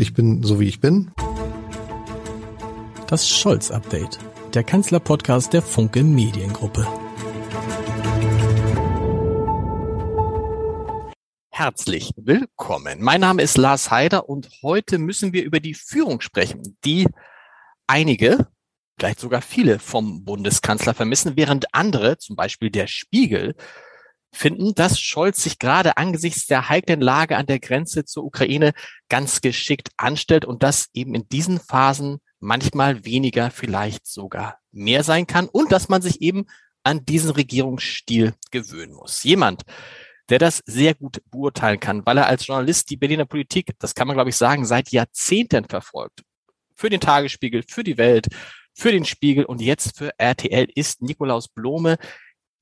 Ich bin so wie ich bin. Das Scholz-Update, der Kanzler-Podcast der Funke Mediengruppe. Herzlich willkommen. Mein Name ist Lars Heider und heute müssen wir über die Führung sprechen, die einige, vielleicht sogar viele vom Bundeskanzler vermissen, während andere, zum Beispiel der Spiegel, finden, dass Scholz sich gerade angesichts der heiklen Lage an der Grenze zur Ukraine ganz geschickt anstellt und dass eben in diesen Phasen manchmal weniger vielleicht sogar mehr sein kann und dass man sich eben an diesen Regierungsstil gewöhnen muss. Jemand, der das sehr gut beurteilen kann, weil er als Journalist die Berliner Politik, das kann man glaube ich sagen, seit Jahrzehnten verfolgt. Für den Tagesspiegel, für die Welt, für den Spiegel und jetzt für RTL ist Nikolaus Blome,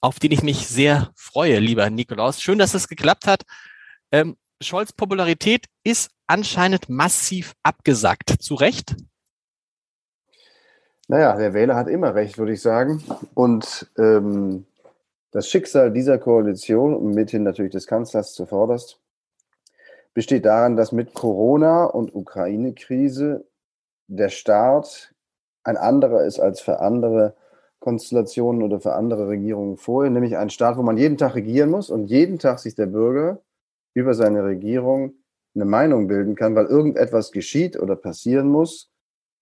auf den ich mich sehr freue, lieber Nikolaus. Schön, dass es geklappt hat. Ähm, Scholz Popularität ist anscheinend massiv abgesackt. Zu Recht? Naja, der Wähler hat immer recht, würde ich sagen. Und ähm, das Schicksal dieser Koalition und mithin natürlich des Kanzlers zuvorderst besteht daran, dass mit Corona und Ukraine-Krise der Staat ein anderer ist als für andere Konstellationen oder für andere Regierungen vorher, nämlich ein Staat, wo man jeden Tag regieren muss und jeden Tag sich der Bürger über seine Regierung eine Meinung bilden kann, weil irgendetwas geschieht oder passieren muss,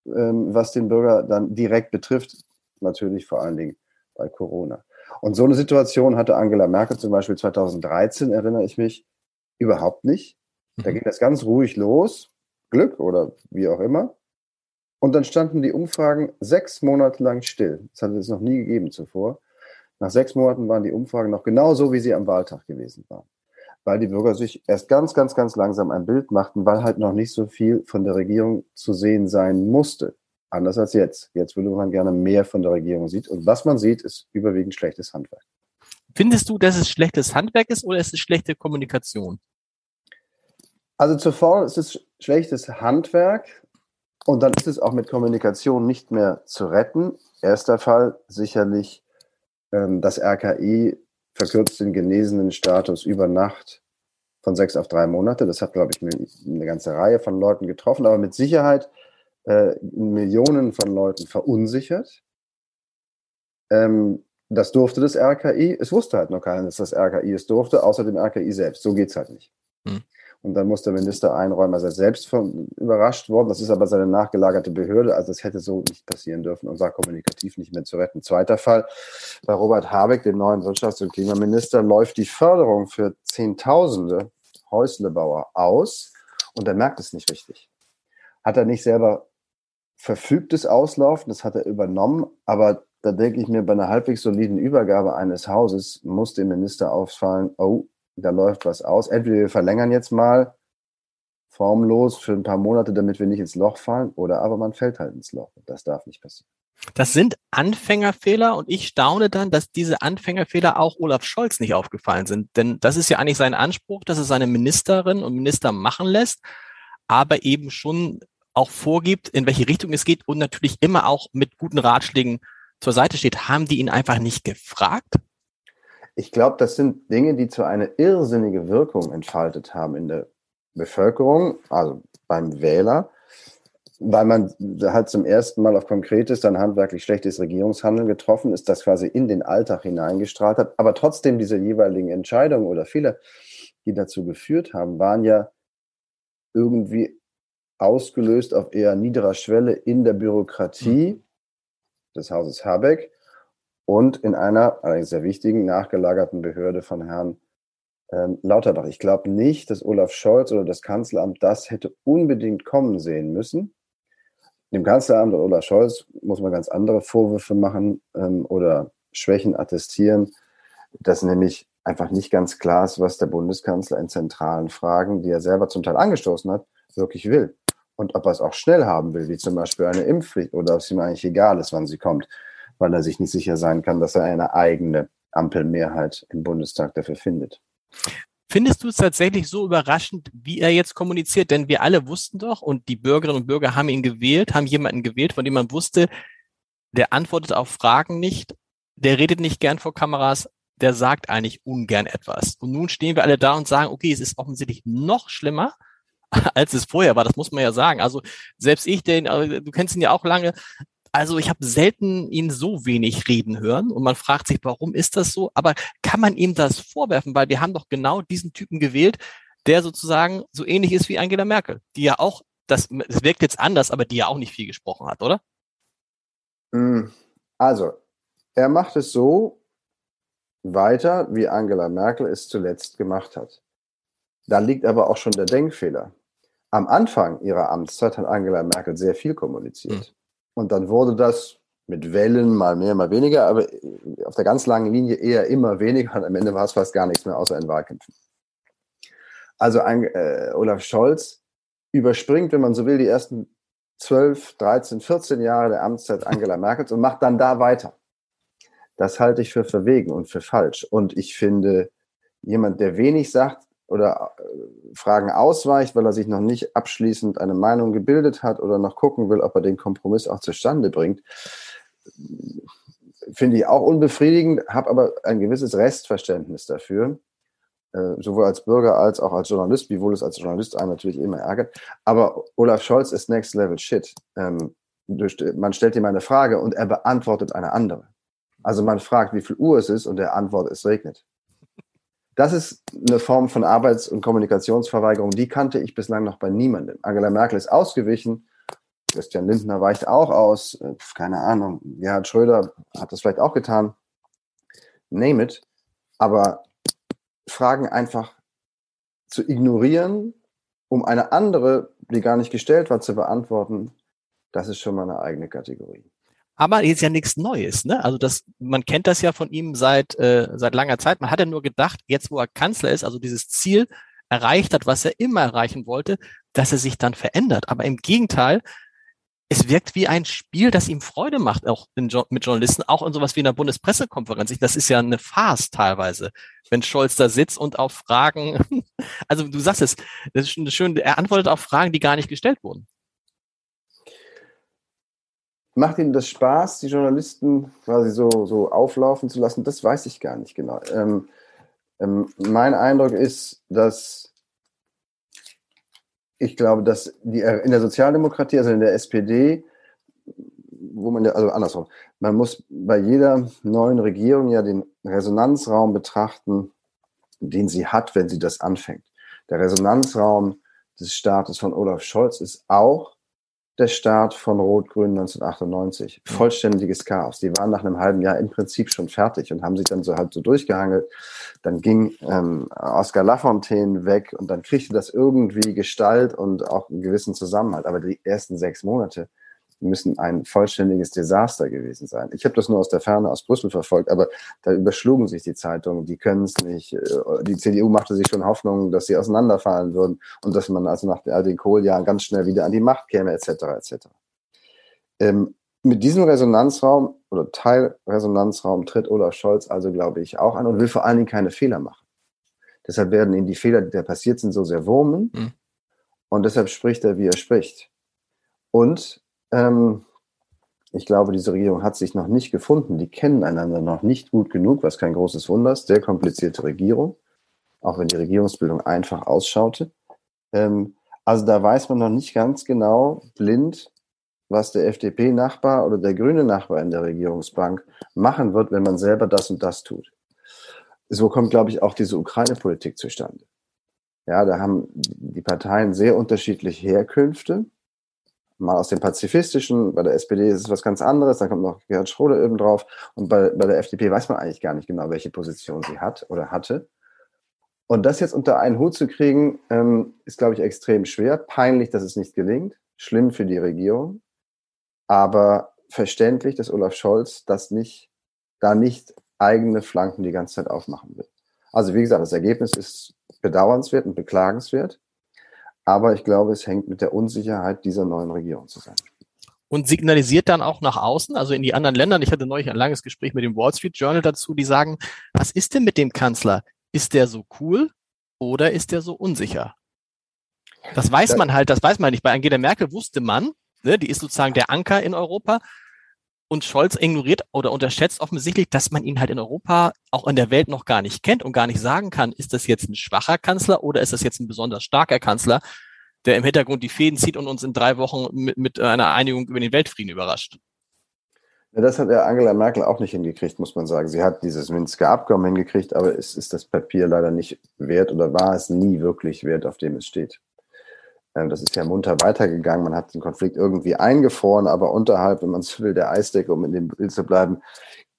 ähm, was den Bürger dann direkt betrifft, natürlich vor allen Dingen bei Corona. Und so eine Situation hatte Angela Merkel zum Beispiel 2013, erinnere ich mich, überhaupt nicht. Da mhm. ging das ganz ruhig los, Glück oder wie auch immer. Und dann standen die Umfragen sechs Monate lang still. Das hatte es noch nie gegeben zuvor. Nach sechs Monaten waren die Umfragen noch genauso, wie sie am Wahltag gewesen waren. Weil die Bürger sich erst ganz, ganz, ganz langsam ein Bild machten, weil halt noch nicht so viel von der Regierung zu sehen sein musste. Anders als jetzt. Jetzt würde man gerne mehr von der Regierung sieht. Und was man sieht, ist überwiegend schlechtes Handwerk. Findest du, dass es schlechtes Handwerk ist oder ist es schlechte Kommunikation? Also zuvor ist es schlechtes Handwerk. Und dann ist es auch mit Kommunikation nicht mehr zu retten. Erster Fall sicherlich ähm, das RKI verkürzt den genesenen Status über Nacht von sechs auf drei Monate. Das hat, glaube ich, eine ganze Reihe von Leuten getroffen, aber mit Sicherheit äh, Millionen von Leuten verunsichert. Ähm, das durfte das RKI. Es wusste halt noch keiner, dass das RKI es durfte, außer dem RKI selbst. So geht es halt nicht. Hm. Und dann muss der Minister einräumen, er sei selbst von, überrascht worden. Das ist aber seine nachgelagerte Behörde. Also das hätte so nicht passieren dürfen und war kommunikativ nicht mehr zu retten. Zweiter Fall. Bei Robert Habeck, dem neuen Wirtschafts- und Klimaminister, läuft die Förderung für Zehntausende Häuslebauer aus und er merkt es nicht richtig. Hat er nicht selber verfügtes Auslaufen, das hat er übernommen, aber da denke ich mir, bei einer halbwegs soliden Übergabe eines Hauses muss dem Minister auffallen, oh, da läuft was aus. Entweder wir verlängern jetzt mal formlos für ein paar Monate, damit wir nicht ins Loch fallen, oder aber man fällt halt ins Loch. Das darf nicht passieren. Das sind Anfängerfehler und ich staune dann, dass diese Anfängerfehler auch Olaf Scholz nicht aufgefallen sind. Denn das ist ja eigentlich sein Anspruch, dass er seine Ministerinnen und Minister machen lässt, aber eben schon auch vorgibt, in welche Richtung es geht und natürlich immer auch mit guten Ratschlägen zur Seite steht. Haben die ihn einfach nicht gefragt? Ich glaube, das sind Dinge, die zwar eine irrsinnige Wirkung entfaltet haben in der Bevölkerung, also beim Wähler, weil man halt zum ersten Mal auf konkretes, dann handwerklich schlechtes Regierungshandeln getroffen ist, das quasi in den Alltag hineingestrahlt hat. Aber trotzdem diese jeweiligen Entscheidungen oder Fehler, die dazu geführt haben, waren ja irgendwie ausgelöst auf eher niederer Schwelle in der Bürokratie mhm. des Hauses Habeck und in einer allerdings sehr wichtigen nachgelagerten Behörde von Herrn ähm, Lauterbach. Ich glaube nicht, dass Olaf Scholz oder das Kanzleramt das hätte unbedingt kommen sehen müssen. Dem Kanzleramt oder Olaf Scholz muss man ganz andere Vorwürfe machen ähm, oder Schwächen attestieren, dass nämlich einfach nicht ganz klar ist, was der Bundeskanzler in zentralen Fragen, die er selber zum Teil angestoßen hat, wirklich will. Und ob er es auch schnell haben will, wie zum Beispiel eine Impfpflicht oder ob es ihm eigentlich egal ist, wann sie kommt weil er sich nicht sicher sein kann, dass er eine eigene Ampelmehrheit im Bundestag dafür findet. Findest du es tatsächlich so überraschend, wie er jetzt kommuniziert? Denn wir alle wussten doch und die Bürgerinnen und Bürger haben ihn gewählt, haben jemanden gewählt, von dem man wusste, der antwortet auf Fragen nicht, der redet nicht gern vor Kameras, der sagt eigentlich ungern etwas. Und nun stehen wir alle da und sagen, okay, es ist offensichtlich noch schlimmer, als es vorher war. Das muss man ja sagen. Also selbst ich, den, äh, du kennst ihn ja auch lange. Also ich habe selten ihn so wenig reden hören und man fragt sich, warum ist das so? Aber kann man ihm das vorwerfen? Weil wir haben doch genau diesen Typen gewählt, der sozusagen so ähnlich ist wie Angela Merkel, die ja auch, das, das wirkt jetzt anders, aber die ja auch nicht viel gesprochen hat, oder? Hm, also, er macht es so weiter, wie Angela Merkel es zuletzt gemacht hat. Da liegt aber auch schon der Denkfehler. Am Anfang ihrer Amtszeit hat Angela Merkel sehr viel kommuniziert. Mhm. Und dann wurde das mit Wellen mal mehr, mal weniger, aber auf der ganz langen Linie eher immer weniger und am Ende war es fast gar nichts mehr außer in Wahlkämpfen. Also ein, äh, Olaf Scholz überspringt, wenn man so will, die ersten 12, 13, 14 Jahre der Amtszeit Angela Merkels und macht dann da weiter. Das halte ich für verwegen und für falsch. Und ich finde, jemand, der wenig sagt oder äh, Fragen ausweicht, weil er sich noch nicht abschließend eine Meinung gebildet hat oder noch gucken will, ob er den Kompromiss auch zustande bringt, finde ich auch unbefriedigend, habe aber ein gewisses Restverständnis dafür, äh, sowohl als Bürger als auch als Journalist, wiewohl es als Journalist einen natürlich immer ärgert. Aber Olaf Scholz ist Next Level Shit. Ähm, man stellt ihm eine Frage und er beantwortet eine andere. Also man fragt, wie viel Uhr es ist und der Antwort, es regnet. Das ist eine Form von Arbeits- und Kommunikationsverweigerung, die kannte ich bislang noch bei niemandem. Angela Merkel ist ausgewichen, Christian Lindner weicht auch aus, äh, keine Ahnung, Gerhard Schröder hat das vielleicht auch getan, name it, aber Fragen einfach zu ignorieren, um eine andere, die gar nicht gestellt war, zu beantworten, das ist schon mal eine eigene Kategorie. Aber jetzt ja nichts Neues, ne? Also das, man kennt das ja von ihm seit äh, seit langer Zeit. Man hat ja nur gedacht, jetzt wo er Kanzler ist, also dieses Ziel erreicht hat, was er immer erreichen wollte, dass er sich dann verändert. Aber im Gegenteil, es wirkt wie ein Spiel, das ihm Freude macht, auch in, mit Journalisten, auch in sowas wie einer Bundespressekonferenz. Das ist ja eine Farce teilweise, wenn Scholz da sitzt und auf Fragen, also du sagst es, das ist schön, er antwortet auf Fragen, die gar nicht gestellt wurden. Macht Ihnen das Spaß, die Journalisten quasi so, so auflaufen zu lassen? Das weiß ich gar nicht genau. Ähm, ähm, mein Eindruck ist, dass ich glaube, dass die, in der Sozialdemokratie, also in der SPD, wo man also andersrum, man muss bei jeder neuen Regierung ja den Resonanzraum betrachten, den sie hat, wenn sie das anfängt. Der Resonanzraum des Staates von Olaf Scholz ist auch der Start von Rot-Grün 1998. Vollständiges Chaos. Die waren nach einem halben Jahr im Prinzip schon fertig und haben sich dann so halt so durchgehangelt. Dann ging ähm, Oskar Lafontaine weg und dann kriegte das irgendwie Gestalt und auch einen gewissen Zusammenhalt. Aber die ersten sechs Monate müssen ein vollständiges Desaster gewesen sein. Ich habe das nur aus der Ferne aus Brüssel verfolgt, aber da überschlugen sich die Zeitungen, die können es nicht. Äh, die CDU machte sich schon Hoffnung, dass sie auseinanderfallen würden und dass man also nach den Kohljahren ganz schnell wieder an die Macht käme, etc. etc. Ähm, mit diesem Resonanzraum oder Teilresonanzraum tritt Olaf Scholz also, glaube ich, auch an und will vor allen Dingen keine Fehler machen. Deshalb werden ihn die Fehler, die da passiert sind, so sehr wurmen. Mhm. Und deshalb spricht er, wie er spricht. Und ähm, ich glaube, diese Regierung hat sich noch nicht gefunden. Die kennen einander noch nicht gut genug, was kein großes Wunder ist. Sehr komplizierte Regierung, auch wenn die Regierungsbildung einfach ausschaute. Ähm, also da weiß man noch nicht ganz genau, blind, was der FDP-Nachbar oder der grüne Nachbar in der Regierungsbank machen wird, wenn man selber das und das tut. So kommt, glaube ich, auch diese Ukraine-Politik zustande. Ja, da haben die Parteien sehr unterschiedliche Herkünfte mal aus dem Pazifistischen, bei der SPD ist es was ganz anderes, dann kommt noch Gerhard Schröder eben drauf und bei, bei der FDP weiß man eigentlich gar nicht genau, welche Position sie hat oder hatte. Und das jetzt unter einen Hut zu kriegen, ähm, ist, glaube ich, extrem schwer. Peinlich, dass es nicht gelingt. Schlimm für die Regierung. Aber verständlich, dass Olaf Scholz das nicht, da nicht eigene Flanken die ganze Zeit aufmachen will. Also wie gesagt, das Ergebnis ist bedauernswert und beklagenswert. Aber ich glaube, es hängt mit der Unsicherheit dieser neuen Regierung zusammen. Und signalisiert dann auch nach außen, also in die anderen Ländern. Ich hatte neulich ein langes Gespräch mit dem Wall Street Journal dazu, die sagen, was ist denn mit dem Kanzler? Ist der so cool oder ist der so unsicher? Das weiß man halt, das weiß man nicht. Bei Angela Merkel wusste man, ne, die ist sozusagen der Anker in Europa. Und Scholz ignoriert oder unterschätzt offensichtlich, dass man ihn halt in Europa, auch in der Welt noch gar nicht kennt und gar nicht sagen kann, ist das jetzt ein schwacher Kanzler oder ist das jetzt ein besonders starker Kanzler? der im Hintergrund die Fäden zieht und uns in drei Wochen mit, mit einer Einigung über den Weltfrieden überrascht. Ja, das hat ja Angela Merkel auch nicht hingekriegt, muss man sagen. Sie hat dieses Minsker Abkommen hingekriegt, aber es ist das Papier leider nicht wert oder war es nie wirklich wert, auf dem es steht. Ähm, das ist ja munter weitergegangen. Man hat den Konflikt irgendwie eingefroren, aber unterhalb, wenn man es will, der Eisdecke, um in dem Bild zu bleiben,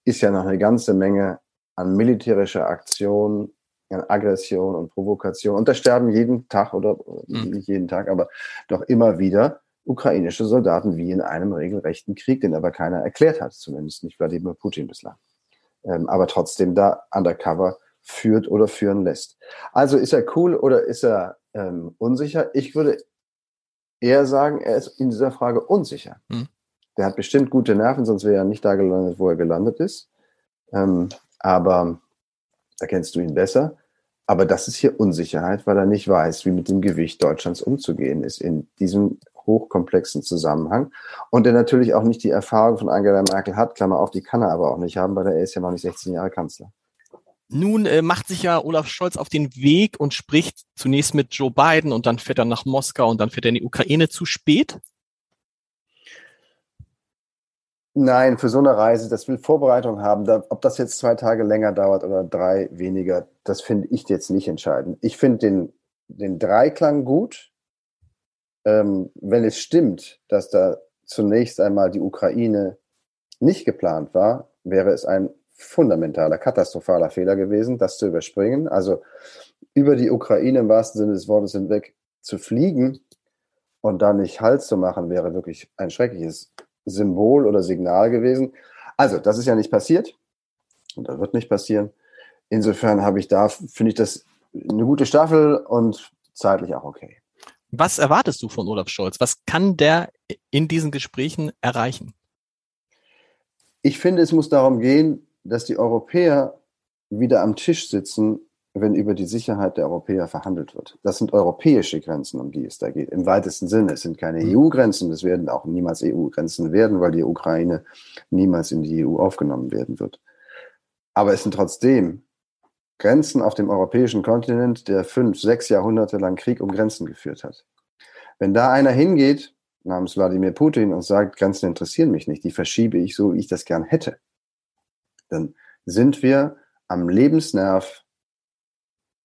ist ja noch eine ganze Menge an militärischer Aktion, an Aggression und Provokation. Und da sterben jeden Tag oder mhm. nicht jeden Tag, aber doch immer wieder ukrainische Soldaten wie in einem regelrechten Krieg, den aber keiner erklärt hat, zumindest nicht Wladimir Putin bislang. Ähm, aber trotzdem da undercover führt oder führen lässt. Also ist er cool oder ist er ähm, unsicher? Ich würde eher sagen, er ist in dieser Frage unsicher. Hm. Der hat bestimmt gute Nerven, sonst wäre er nicht da gelandet, wo er gelandet ist. Ähm, aber da kennst du ihn besser. Aber das ist hier Unsicherheit, weil er nicht weiß, wie mit dem Gewicht Deutschlands umzugehen ist in diesem hochkomplexen Zusammenhang. Und der natürlich auch nicht die Erfahrung von Angela Merkel hat, Klammer auf, die kann er aber auch nicht haben, weil er ist ja noch nicht 16 Jahre Kanzler. Nun äh, macht sich ja Olaf Scholz auf den Weg und spricht zunächst mit Joe Biden und dann fährt er nach Moskau und dann fährt er in die Ukraine zu spät. Nein, für so eine Reise, das will Vorbereitung haben. Da, ob das jetzt zwei Tage länger dauert oder drei weniger, das finde ich jetzt nicht entscheidend. Ich finde den, den Dreiklang gut. Ähm, wenn es stimmt, dass da zunächst einmal die Ukraine nicht geplant war, wäre es ein fundamentaler, katastrophaler Fehler gewesen, das zu überspringen. Also über die Ukraine im wahrsten Sinne des Wortes hinweg zu fliegen und da nicht Halt zu machen, wäre wirklich ein schreckliches Symbol oder Signal gewesen. Also, das ist ja nicht passiert und das wird nicht passieren. Insofern habe ich da, finde ich das eine gute Staffel und zeitlich auch okay. Was erwartest du von Olaf Scholz? Was kann der in diesen Gesprächen erreichen? Ich finde, es muss darum gehen, dass die Europäer wieder am Tisch sitzen, wenn über die Sicherheit der Europäer verhandelt wird. Das sind europäische Grenzen, um die es da geht. Im weitesten Sinne. Es sind keine mhm. EU-Grenzen. Es werden auch niemals EU-Grenzen werden, weil die Ukraine niemals in die EU aufgenommen werden wird. Aber es sind trotzdem Grenzen auf dem europäischen Kontinent, der fünf, sechs Jahrhunderte lang Krieg um Grenzen geführt hat. Wenn da einer hingeht, namens Wladimir Putin, und sagt, Grenzen interessieren mich nicht, die verschiebe ich so, wie ich das gern hätte, dann sind wir am Lebensnerv,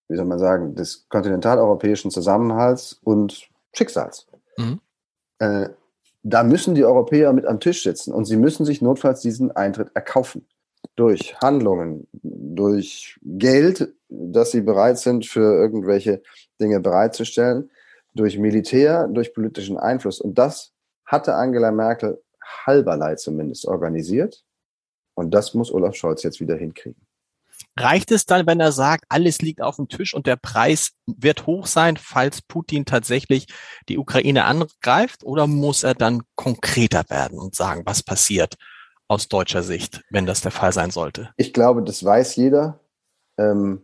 wie soll man sagen, des kontinentaleuropäischen Zusammenhalts und Schicksals. Mhm. Äh, da müssen die Europäer mit am Tisch sitzen und sie müssen sich notfalls diesen Eintritt erkaufen. Durch Handlungen, durch Geld, das sie bereit sind, für irgendwelche Dinge bereitzustellen, durch Militär, durch politischen Einfluss. Und das hatte Angela Merkel halberlei zumindest organisiert. Und das muss Olaf Scholz jetzt wieder hinkriegen. Reicht es dann, wenn er sagt, alles liegt auf dem Tisch und der Preis wird hoch sein, falls Putin tatsächlich die Ukraine angreift? Oder muss er dann konkreter werden und sagen, was passiert aus deutscher Sicht, wenn das der Fall sein sollte? Ich glaube, das weiß jeder. Ähm,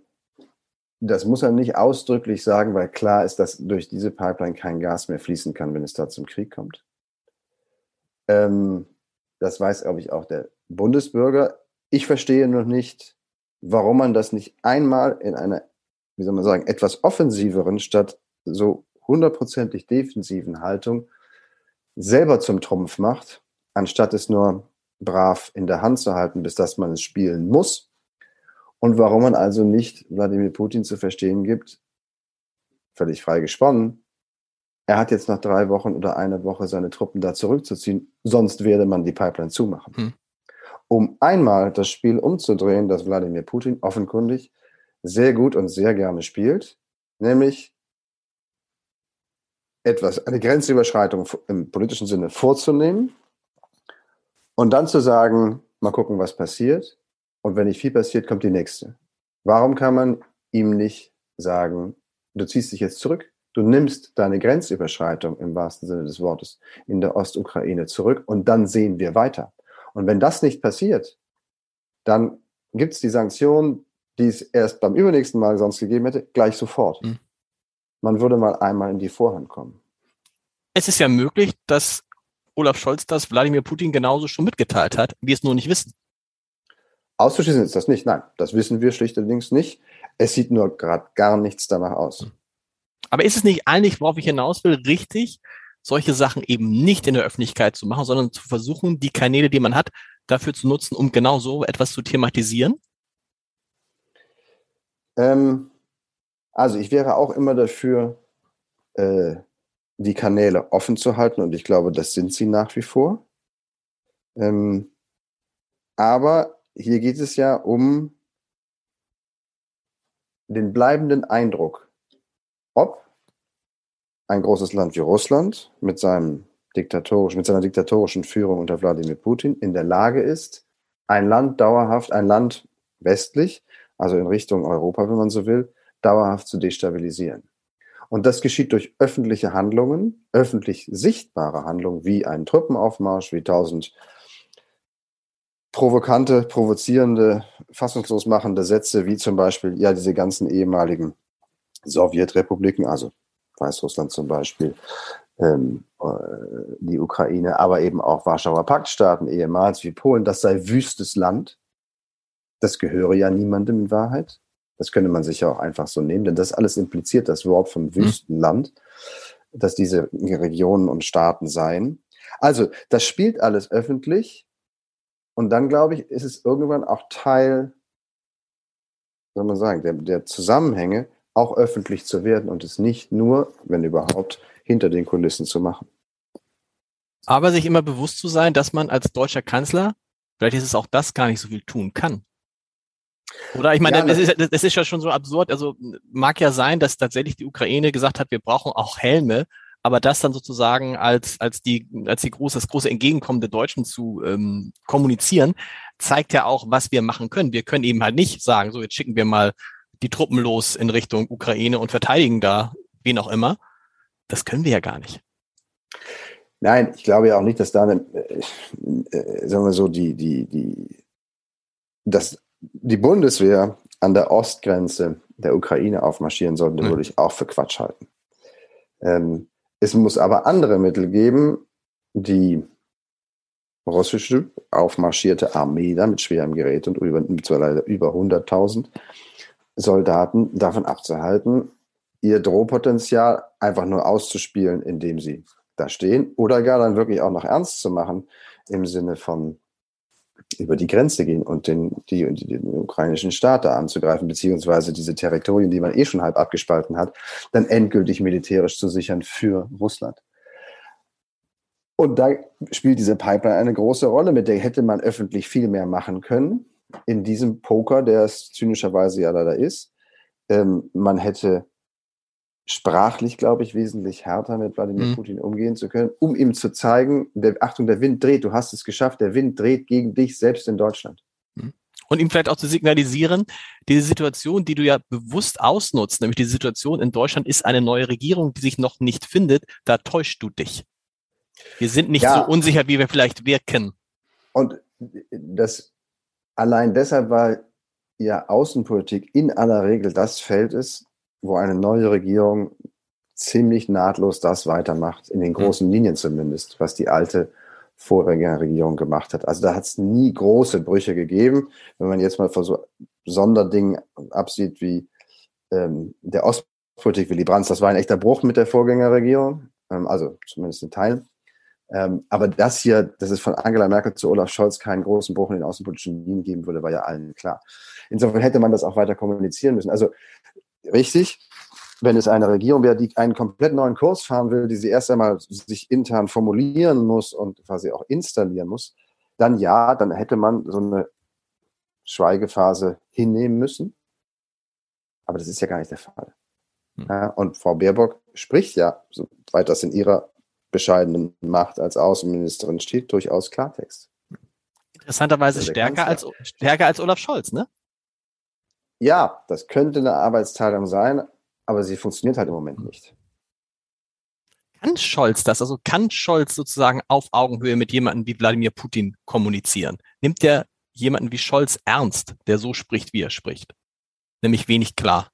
das muss er nicht ausdrücklich sagen, weil klar ist, dass durch diese Pipeline kein Gas mehr fließen kann, wenn es da zum Krieg kommt. Ähm, das weiß, glaube ich, auch der Bundesbürger. Ich verstehe noch nicht, warum man das nicht einmal in einer, wie soll man sagen, etwas offensiveren statt so hundertprozentig defensiven Haltung selber zum Trumpf macht, anstatt es nur brav in der Hand zu halten, bis dass man es spielen muss. Und warum man also nicht Wladimir Putin zu verstehen gibt, völlig frei gesponnen, er hat jetzt nach drei Wochen oder einer Woche seine Truppen da zurückzuziehen, sonst werde man die Pipeline zumachen. Hm. Um einmal das Spiel umzudrehen, das Wladimir Putin offenkundig sehr gut und sehr gerne spielt, nämlich etwas, eine Grenzüberschreitung im politischen Sinne vorzunehmen und dann zu sagen, mal gucken, was passiert. Und wenn nicht viel passiert, kommt die nächste. Warum kann man ihm nicht sagen, du ziehst dich jetzt zurück, Du nimmst deine Grenzüberschreitung im wahrsten Sinne des Wortes in der Ostukraine zurück und dann sehen wir weiter. Und wenn das nicht passiert, dann gibt es die Sanktionen, die es erst beim übernächsten Mal sonst gegeben hätte, gleich sofort. Mhm. Man würde mal einmal in die Vorhand kommen. Es ist ja möglich, dass Olaf Scholz das Wladimir Putin genauso schon mitgeteilt hat, wir es nur nicht wissen. Auszuschließen ist das nicht. Nein, das wissen wir schlichterdings nicht. Es sieht nur gerade gar nichts danach aus. Mhm. Aber ist es nicht eigentlich, worauf ich hinaus will, richtig, solche Sachen eben nicht in der Öffentlichkeit zu machen, sondern zu versuchen, die Kanäle, die man hat, dafür zu nutzen, um genau so etwas zu thematisieren? Ähm, also ich wäre auch immer dafür, äh, die Kanäle offen zu halten und ich glaube, das sind sie nach wie vor. Ähm, aber hier geht es ja um den bleibenden Eindruck, ob ein großes Land wie Russland mit seinem diktatorischen, mit seiner diktatorischen Führung unter Wladimir Putin in der Lage ist, ein Land dauerhaft, ein Land westlich, also in Richtung Europa, wenn man so will, dauerhaft zu destabilisieren. Und das geschieht durch öffentliche Handlungen, öffentlich sichtbare Handlungen, wie ein Truppenaufmarsch, wie tausend provokante, provozierende, fassungslos machende Sätze, wie zum Beispiel, ja, diese ganzen ehemaligen Sowjetrepubliken, also Weißrussland zum Beispiel, ähm, äh, die Ukraine, aber eben auch Warschauer Paktstaaten ehemals wie Polen, das sei wüstes Land. Das gehöre ja niemandem in Wahrheit. Das könnte man sich ja auch einfach so nehmen, denn das alles impliziert das Wort vom Wüstenland, mhm. dass diese Regionen und Staaten seien. Also, das spielt alles öffentlich. Und dann, glaube ich, ist es irgendwann auch Teil, soll man sagen, der, der Zusammenhänge, auch öffentlich zu werden und es nicht nur, wenn überhaupt, hinter den Kulissen zu machen. Aber sich immer bewusst zu sein, dass man als deutscher Kanzler, vielleicht ist es auch das, gar nicht so viel tun kann. Oder ich meine, ja, das, ist, das ist ja schon so absurd. Also mag ja sein, dass tatsächlich die Ukraine gesagt hat, wir brauchen auch Helme, aber das dann sozusagen als, als die, als die große, das große Entgegenkommen der Deutschen zu ähm, kommunizieren, zeigt ja auch, was wir machen können. Wir können eben halt nicht sagen, so jetzt schicken wir mal die Truppen los in Richtung Ukraine und verteidigen da wen auch immer. Das können wir ja gar nicht. Nein, ich glaube ja auch nicht, dass da, eine, äh, äh, sagen wir so, die, die, die, dass die Bundeswehr an der Ostgrenze der Ukraine aufmarschieren sollte, mhm. würde ich auch für Quatsch halten. Ähm, es muss aber andere Mittel geben, die russische aufmarschierte Armee da mit schwerem Gerät und über, über 100.000 Soldaten davon abzuhalten, ihr Drohpotenzial einfach nur auszuspielen, indem sie da stehen oder gar dann wirklich auch noch ernst zu machen im Sinne von über die Grenze gehen und den, die, den ukrainischen Staat da anzugreifen, beziehungsweise diese Territorien, die man eh schon halb abgespalten hat, dann endgültig militärisch zu sichern für Russland. Und da spielt diese Pipeline eine große Rolle, mit der hätte man öffentlich viel mehr machen können in diesem Poker, der es zynischerweise ja leider ist. Ähm, man hätte sprachlich, glaube ich, wesentlich härter mit Wladimir mhm. Putin umgehen zu können, um ihm zu zeigen, der, Achtung, der Wind dreht, du hast es geschafft, der Wind dreht gegen dich, selbst in Deutschland. Mhm. Und ihm vielleicht auch zu signalisieren, diese Situation, die du ja bewusst ausnutzt, nämlich die Situation in Deutschland ist eine neue Regierung, die sich noch nicht findet, da täuschst du dich. Wir sind nicht ja. so unsicher, wie wir vielleicht wirken. Und das allein deshalb, weil ja Außenpolitik in aller Regel das Feld ist, wo eine neue Regierung ziemlich nahtlos das weitermacht, in den hm. großen Linien zumindest, was die alte Vorgängerregierung gemacht hat. Also da hat es nie große Brüche gegeben. Wenn man jetzt mal von so Sonderdingen absieht wie ähm, der Ostpolitik Willy Brandt, das war ein echter Bruch mit der Vorgängerregierung, ähm, also zumindest in Teilen. Ähm, aber das hier, dass es von Angela Merkel zu Olaf Scholz keinen großen Bruch in den außenpolitischen Linien geben würde, war ja allen klar. Insofern hätte man das auch weiter kommunizieren müssen. Also richtig, wenn es eine Regierung wäre, die einen komplett neuen Kurs fahren will, die sie erst einmal sich intern formulieren muss und quasi auch installieren muss, dann ja, dann hätte man so eine Schweigephase hinnehmen müssen. Aber das ist ja gar nicht der Fall. Hm. Ja, und Frau Baerbock spricht ja, soweit das in ihrer bescheidenen Macht als Außenministerin steht, durchaus Klartext. Interessanterweise stärker als, stärker als Olaf Scholz, ne? Ja, das könnte eine Arbeitsteilung sein, aber sie funktioniert halt im Moment nicht. Kann Scholz das? Also kann Scholz sozusagen auf Augenhöhe mit jemandem wie Wladimir Putin kommunizieren? Nimmt er jemanden wie Scholz ernst, der so spricht, wie er spricht? Nämlich wenig klar.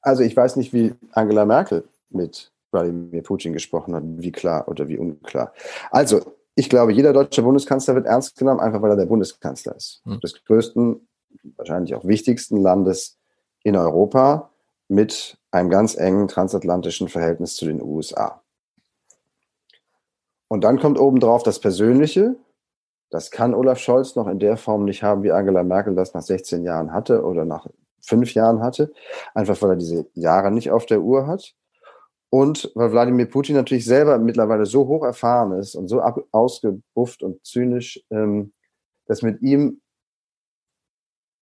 Also ich weiß nicht, wie Angela Merkel mit Wladimir Putin gesprochen hat, wie klar oder wie unklar. Also ich glaube, jeder deutsche Bundeskanzler wird ernst genommen, einfach weil er der Bundeskanzler ist. Hm. Des größten wahrscheinlich auch wichtigsten Landes in Europa mit einem ganz engen transatlantischen Verhältnis zu den USA. Und dann kommt obendrauf das Persönliche. Das kann Olaf Scholz noch in der Form nicht haben, wie Angela Merkel das nach 16 Jahren hatte oder nach fünf Jahren hatte, einfach weil er diese Jahre nicht auf der Uhr hat. Und weil Wladimir Putin natürlich selber mittlerweile so hoch erfahren ist und so ausgebufft und zynisch, ähm, dass mit ihm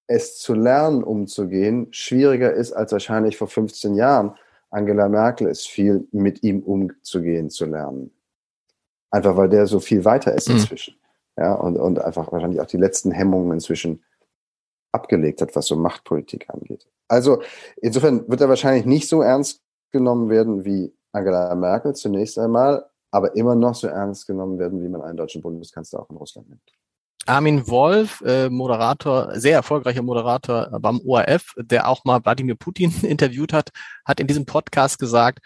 es zu lernen, umzugehen, schwieriger ist als wahrscheinlich vor 15 Jahren. Angela Merkel es viel mit ihm umzugehen zu lernen. Einfach weil der so viel weiter ist mhm. inzwischen. Mhm. Ja, und, und einfach wahrscheinlich auch die letzten Hemmungen inzwischen abgelegt hat, was so Machtpolitik angeht. Also insofern wird er wahrscheinlich nicht so ernst genommen werden wie Angela Merkel zunächst einmal, aber immer noch so ernst genommen werden, wie man einen deutschen Bundeskanzler auch in Russland nimmt. Armin Wolf, äh, Moderator, sehr erfolgreicher Moderator beim ORF, der auch mal Wladimir Putin interviewt hat, hat in diesem Podcast gesagt,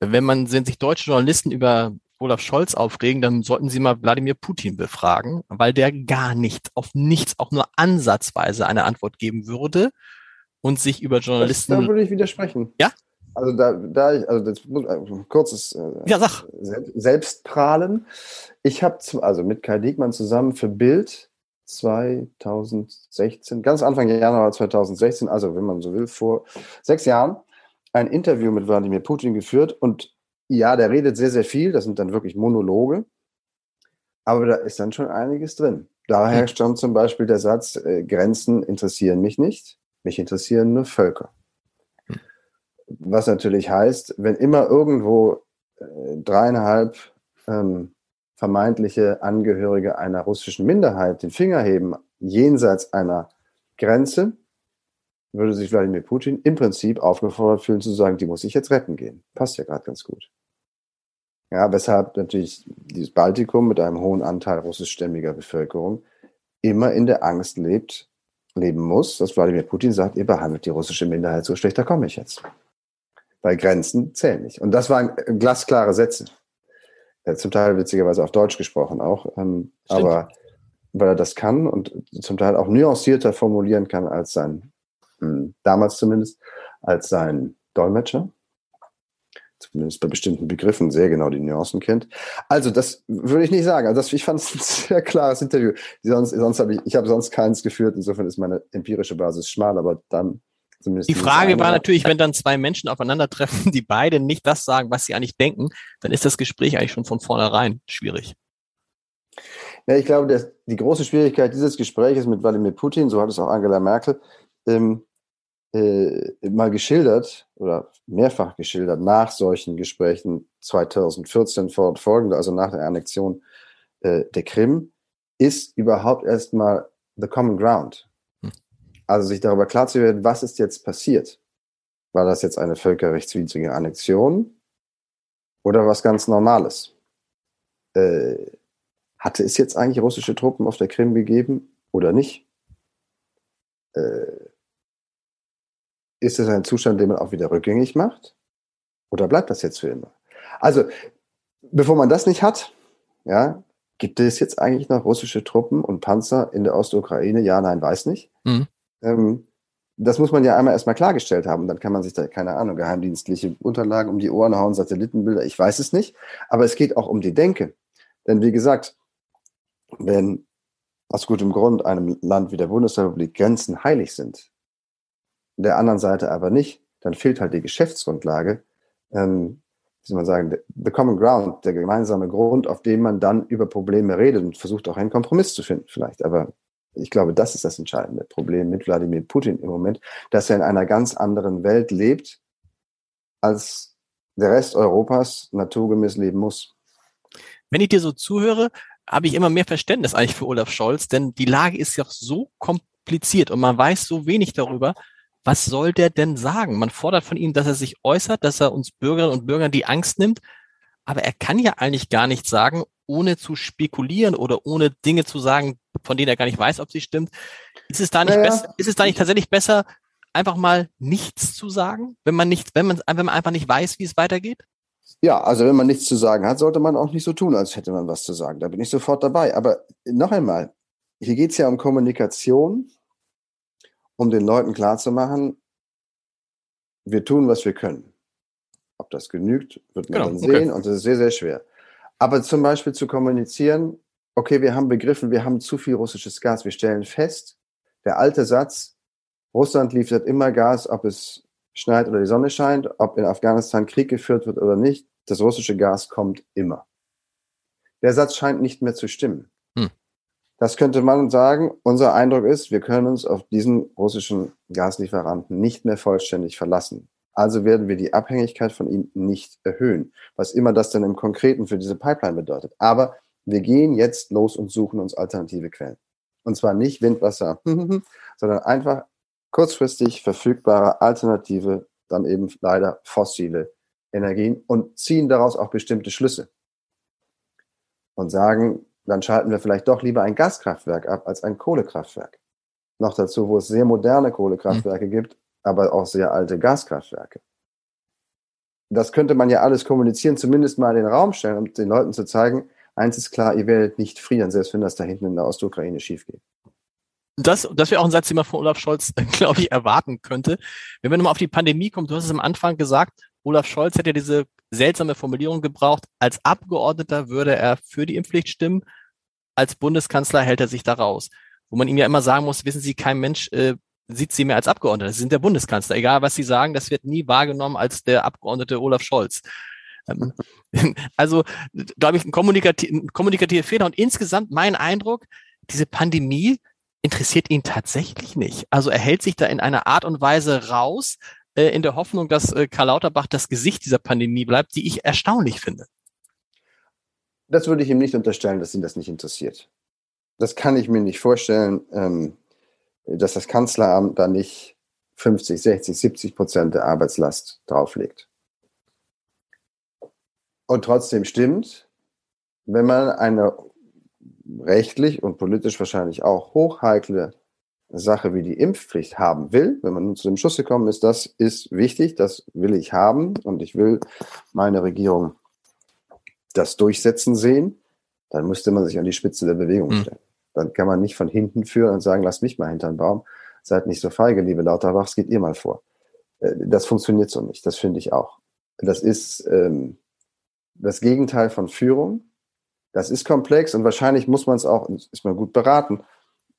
wenn man wenn sich deutsche Journalisten über Olaf Scholz aufregen, dann sollten Sie mal Wladimir Putin befragen, weil der gar nicht, auf nichts, auch nur ansatzweise eine Antwort geben würde und sich über Journalisten. Das, da würde ich widersprechen. Ja? Also da, da ich, also das muss ein kurzes äh, ja, sag. Selbstprahlen. Ich habe also mit Kai Diekmann zusammen für Bild 2016, ganz Anfang Januar 2016, also wenn man so will, vor sechs Jahren, ein Interview mit Wladimir Putin geführt und ja, der redet sehr, sehr viel, das sind dann wirklich Monologe, aber da ist dann schon einiges drin. Daher hm. stammt zum Beispiel der Satz, äh, Grenzen interessieren mich nicht, mich interessieren nur Völker. Was natürlich heißt, wenn immer irgendwo äh, dreieinhalb ähm, vermeintliche Angehörige einer russischen Minderheit den Finger heben, jenseits einer Grenze, würde sich Wladimir Putin im Prinzip aufgefordert fühlen zu sagen, die muss ich jetzt retten gehen. Passt ja gerade ganz gut. Ja, weshalb natürlich dieses Baltikum mit einem hohen Anteil russischstämmiger Bevölkerung immer in der Angst lebt, leben muss, dass Wladimir Putin sagt, ihr behandelt die russische Minderheit so schlecht, da komme ich jetzt weil Grenzen zählen nicht. Und das waren glasklare Sätze. Zum Teil witzigerweise auf Deutsch gesprochen auch. Ähm, aber weil er das kann und zum Teil auch nuancierter formulieren kann als sein, hm, damals zumindest, als sein Dolmetscher. Zumindest bei bestimmten Begriffen sehr genau die Nuancen kennt. Also, das würde ich nicht sagen. Also, das, ich fand es ein sehr klares Interview. Sonst, sonst habe ich, ich habe sonst keins geführt. Insofern ist meine empirische Basis schmal, aber dann Zumindest die Frage war natürlich, wenn dann zwei Menschen aufeinandertreffen, die beide nicht das sagen, was sie eigentlich denken, dann ist das Gespräch eigentlich schon von vornherein schwierig. Ja, ich glaube, dass die große Schwierigkeit dieses Gesprächs mit Wladimir Putin, so hat es auch Angela Merkel ähm, äh, mal geschildert oder mehrfach geschildert nach solchen Gesprächen 2014 fortfolgende, also nach der Annexion äh, der Krim, ist überhaupt erstmal the common ground. Also sich darüber klar zu werden, was ist jetzt passiert. War das jetzt eine völkerrechtswidrige Annexion oder was ganz Normales? Äh, hatte es jetzt eigentlich russische Truppen auf der Krim gegeben oder nicht? Äh, ist es ein Zustand, den man auch wieder rückgängig macht? Oder bleibt das jetzt für immer? Also, bevor man das nicht hat, ja, gibt es jetzt eigentlich noch russische Truppen und Panzer in der Ostukraine? Ja, nein, weiß nicht. Mhm. Ähm, das muss man ja einmal erstmal klargestellt haben. Dann kann man sich da, keine Ahnung, geheimdienstliche Unterlagen um die Ohren hauen, Satellitenbilder, ich weiß es nicht. Aber es geht auch um die Denke. Denn wie gesagt, wenn aus gutem Grund einem Land wie der Bundesrepublik Grenzen heilig sind, der anderen Seite aber nicht, dann fehlt halt die Geschäftsgrundlage, ähm, wie soll man sagen, the common ground, der gemeinsame Grund, auf dem man dann über Probleme redet und versucht auch einen Kompromiss zu finden vielleicht. Aber ich glaube, das ist das entscheidende Problem mit Wladimir Putin im Moment, dass er in einer ganz anderen Welt lebt, als der Rest Europas naturgemäß leben muss. Wenn ich dir so zuhöre, habe ich immer mehr Verständnis eigentlich für Olaf Scholz, denn die Lage ist ja so kompliziert und man weiß so wenig darüber. Was soll der denn sagen? Man fordert von ihm, dass er sich äußert, dass er uns Bürgerinnen und Bürgern die Angst nimmt, aber er kann ja eigentlich gar nichts sagen, ohne zu spekulieren oder ohne Dinge zu sagen, von denen er gar nicht weiß, ob sie stimmt. Ist es da nicht naja. besser, ist es da nicht tatsächlich besser, einfach mal nichts zu sagen, wenn man nicht, wenn man, wenn man einfach nicht weiß, wie es weitergeht? Ja, also wenn man nichts zu sagen hat, sollte man auch nicht so tun, als hätte man was zu sagen. Da bin ich sofort dabei. Aber noch einmal, hier geht es ja um Kommunikation, um den Leuten klarzumachen, wir tun, was wir können. Ob das genügt, wird man Genau, dann okay. sehen und das ist sehr, sehr schwer. Aber zum Beispiel zu kommunizieren, okay, wir haben begriffen, wir haben zu viel russisches Gas. Wir stellen fest, der alte Satz, Russland liefert immer Gas, ob es schneit oder die Sonne scheint, ob in Afghanistan Krieg geführt wird oder nicht, das russische Gas kommt immer. Der Satz scheint nicht mehr zu stimmen. Hm. Das könnte man sagen. Unser Eindruck ist, wir können uns auf diesen russischen Gaslieferanten nicht mehr vollständig verlassen. Also werden wir die Abhängigkeit von ihm nicht erhöhen, was immer das dann im Konkreten für diese Pipeline bedeutet. Aber wir gehen jetzt los und suchen uns alternative Quellen. Und zwar nicht Windwasser, sondern einfach kurzfristig verfügbare alternative, dann eben leider fossile Energien und ziehen daraus auch bestimmte Schlüsse. Und sagen, dann schalten wir vielleicht doch lieber ein Gaskraftwerk ab als ein Kohlekraftwerk. Noch dazu, wo es sehr moderne Kohlekraftwerke gibt, aber auch sehr alte Gaskraftwerke. Das könnte man ja alles kommunizieren, zumindest mal in den Raum stellen, um den Leuten zu zeigen, eins ist klar, ihr werdet nicht frieren, selbst wenn das da hinten in der Ostukraine schief geht. Das, das wäre auch ein Satz, den man von Olaf Scholz, glaube ich, erwarten könnte. Wenn wir nochmal auf die Pandemie kommen, du hast es am Anfang gesagt, Olaf Scholz hätte diese seltsame Formulierung gebraucht, als Abgeordneter würde er für die Impfpflicht stimmen, als Bundeskanzler hält er sich da raus. Wo man ihm ja immer sagen muss, wissen Sie, kein Mensch äh, sieht Sie mehr als Abgeordneter. Sie sind der Bundeskanzler. Egal, was Sie sagen, das wird nie wahrgenommen als der Abgeordnete Olaf Scholz. Also, glaube ich, ein kommunikativer Fehler. Und insgesamt mein Eindruck, diese Pandemie interessiert ihn tatsächlich nicht. Also er hält sich da in einer Art und Weise raus, äh, in der Hoffnung, dass äh, Karl Lauterbach das Gesicht dieser Pandemie bleibt, die ich erstaunlich finde. Das würde ich ihm nicht unterstellen, dass ihn das nicht interessiert. Das kann ich mir nicht vorstellen, ähm, dass das Kanzleramt da nicht 50, 60, 70 Prozent der Arbeitslast drauflegt. Und trotzdem stimmt, wenn man eine rechtlich und politisch wahrscheinlich auch hochheikle Sache wie die Impfpflicht haben will, wenn man nun zu dem Schluss gekommen ist, das ist wichtig, das will ich haben und ich will meine Regierung das durchsetzen sehen, dann müsste man sich an die Spitze der Bewegung Hm. stellen. Dann kann man nicht von hinten führen und sagen, lasst mich mal hinter den Baum. Seid nicht so feige, liebe Lauterbachs, geht ihr mal vor. Äh, Das funktioniert so nicht, das finde ich auch. Das ist ähm, das Gegenteil von Führung. Das ist komplex und wahrscheinlich muss man es auch, ist man gut beraten,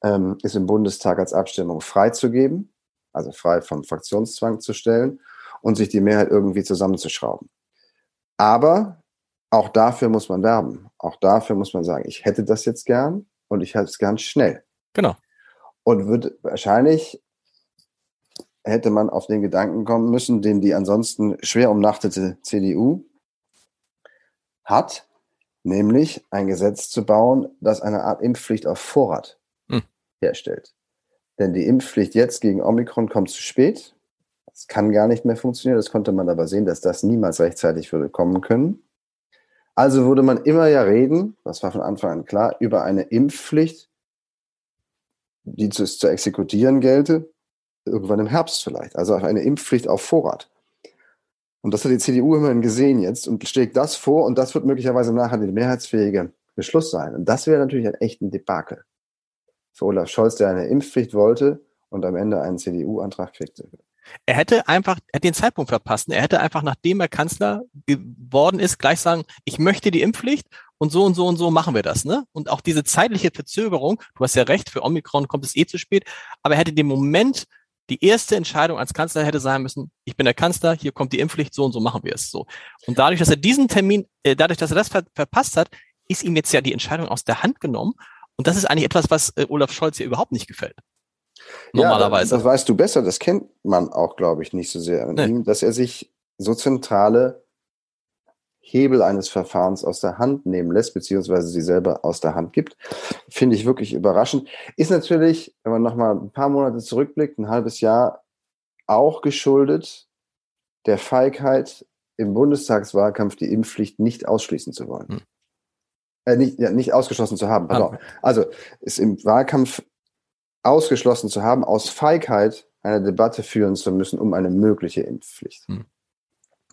ähm, ist im Bundestag als Abstimmung freizugeben, also frei vom Fraktionszwang zu stellen und sich die Mehrheit irgendwie zusammenzuschrauben. Aber auch dafür muss man werben. Auch dafür muss man sagen, ich hätte das jetzt gern und ich hätte es gern schnell. Genau. Und wird wahrscheinlich hätte man auf den Gedanken kommen müssen, den die ansonsten schwer umnachtete CDU hat, nämlich ein Gesetz zu bauen, das eine Art Impfpflicht auf Vorrat Hm. herstellt. Denn die Impfpflicht jetzt gegen Omikron kommt zu spät. Das kann gar nicht mehr funktionieren. Das konnte man aber sehen, dass das niemals rechtzeitig würde kommen können. Also würde man immer ja reden, das war von Anfang an klar, über eine Impfpflicht, die zu, zu exekutieren gelte, irgendwann im Herbst vielleicht. Also eine Impfpflicht auf Vorrat. Und das hat die CDU immerhin gesehen jetzt und schlägt das vor und das wird möglicherweise nachher der mehrheitsfähige Beschluss sein. Und das wäre natürlich ein echten Debakel für Olaf Scholz, der eine Impfpflicht wollte und am Ende einen CDU-Antrag kriegte. Er hätte einfach, er hat den Zeitpunkt verpasst. Er hätte einfach, nachdem er Kanzler geworden ist, gleich sagen, ich möchte die Impfpflicht und so und so und so machen wir das. Ne? Und auch diese zeitliche Verzögerung, du hast ja recht, für Omikron kommt es eh zu spät, aber er hätte den Moment, die erste Entscheidung als Kanzler hätte sein müssen, ich bin der Kanzler, hier kommt die Impfpflicht, so und so machen wir es so. Und dadurch, dass er diesen Termin, äh, dadurch, dass er das ver verpasst hat, ist ihm jetzt ja die Entscheidung aus der Hand genommen. Und das ist eigentlich etwas, was äh, Olaf Scholz hier überhaupt nicht gefällt. Normalerweise. Ja, das, das weißt du besser, das kennt man auch, glaube ich, nicht so sehr an Nee. ihm, dass er sich so zentrale Hebel eines Verfahrens aus der Hand nehmen lässt, beziehungsweise sie selber aus der Hand gibt. Finde ich wirklich überraschend. Ist natürlich, wenn man nochmal ein paar Monate zurückblickt, ein halbes Jahr, auch geschuldet der Feigheit, im Bundestagswahlkampf die Impfpflicht nicht ausschließen zu wollen. Hm. Äh, nicht, ja, nicht ausgeschlossen zu haben, pardon. Also, ist im Wahlkampf ausgeschlossen zu haben, aus Feigheit eine Debatte führen zu müssen um eine mögliche Impfpflicht. Hm.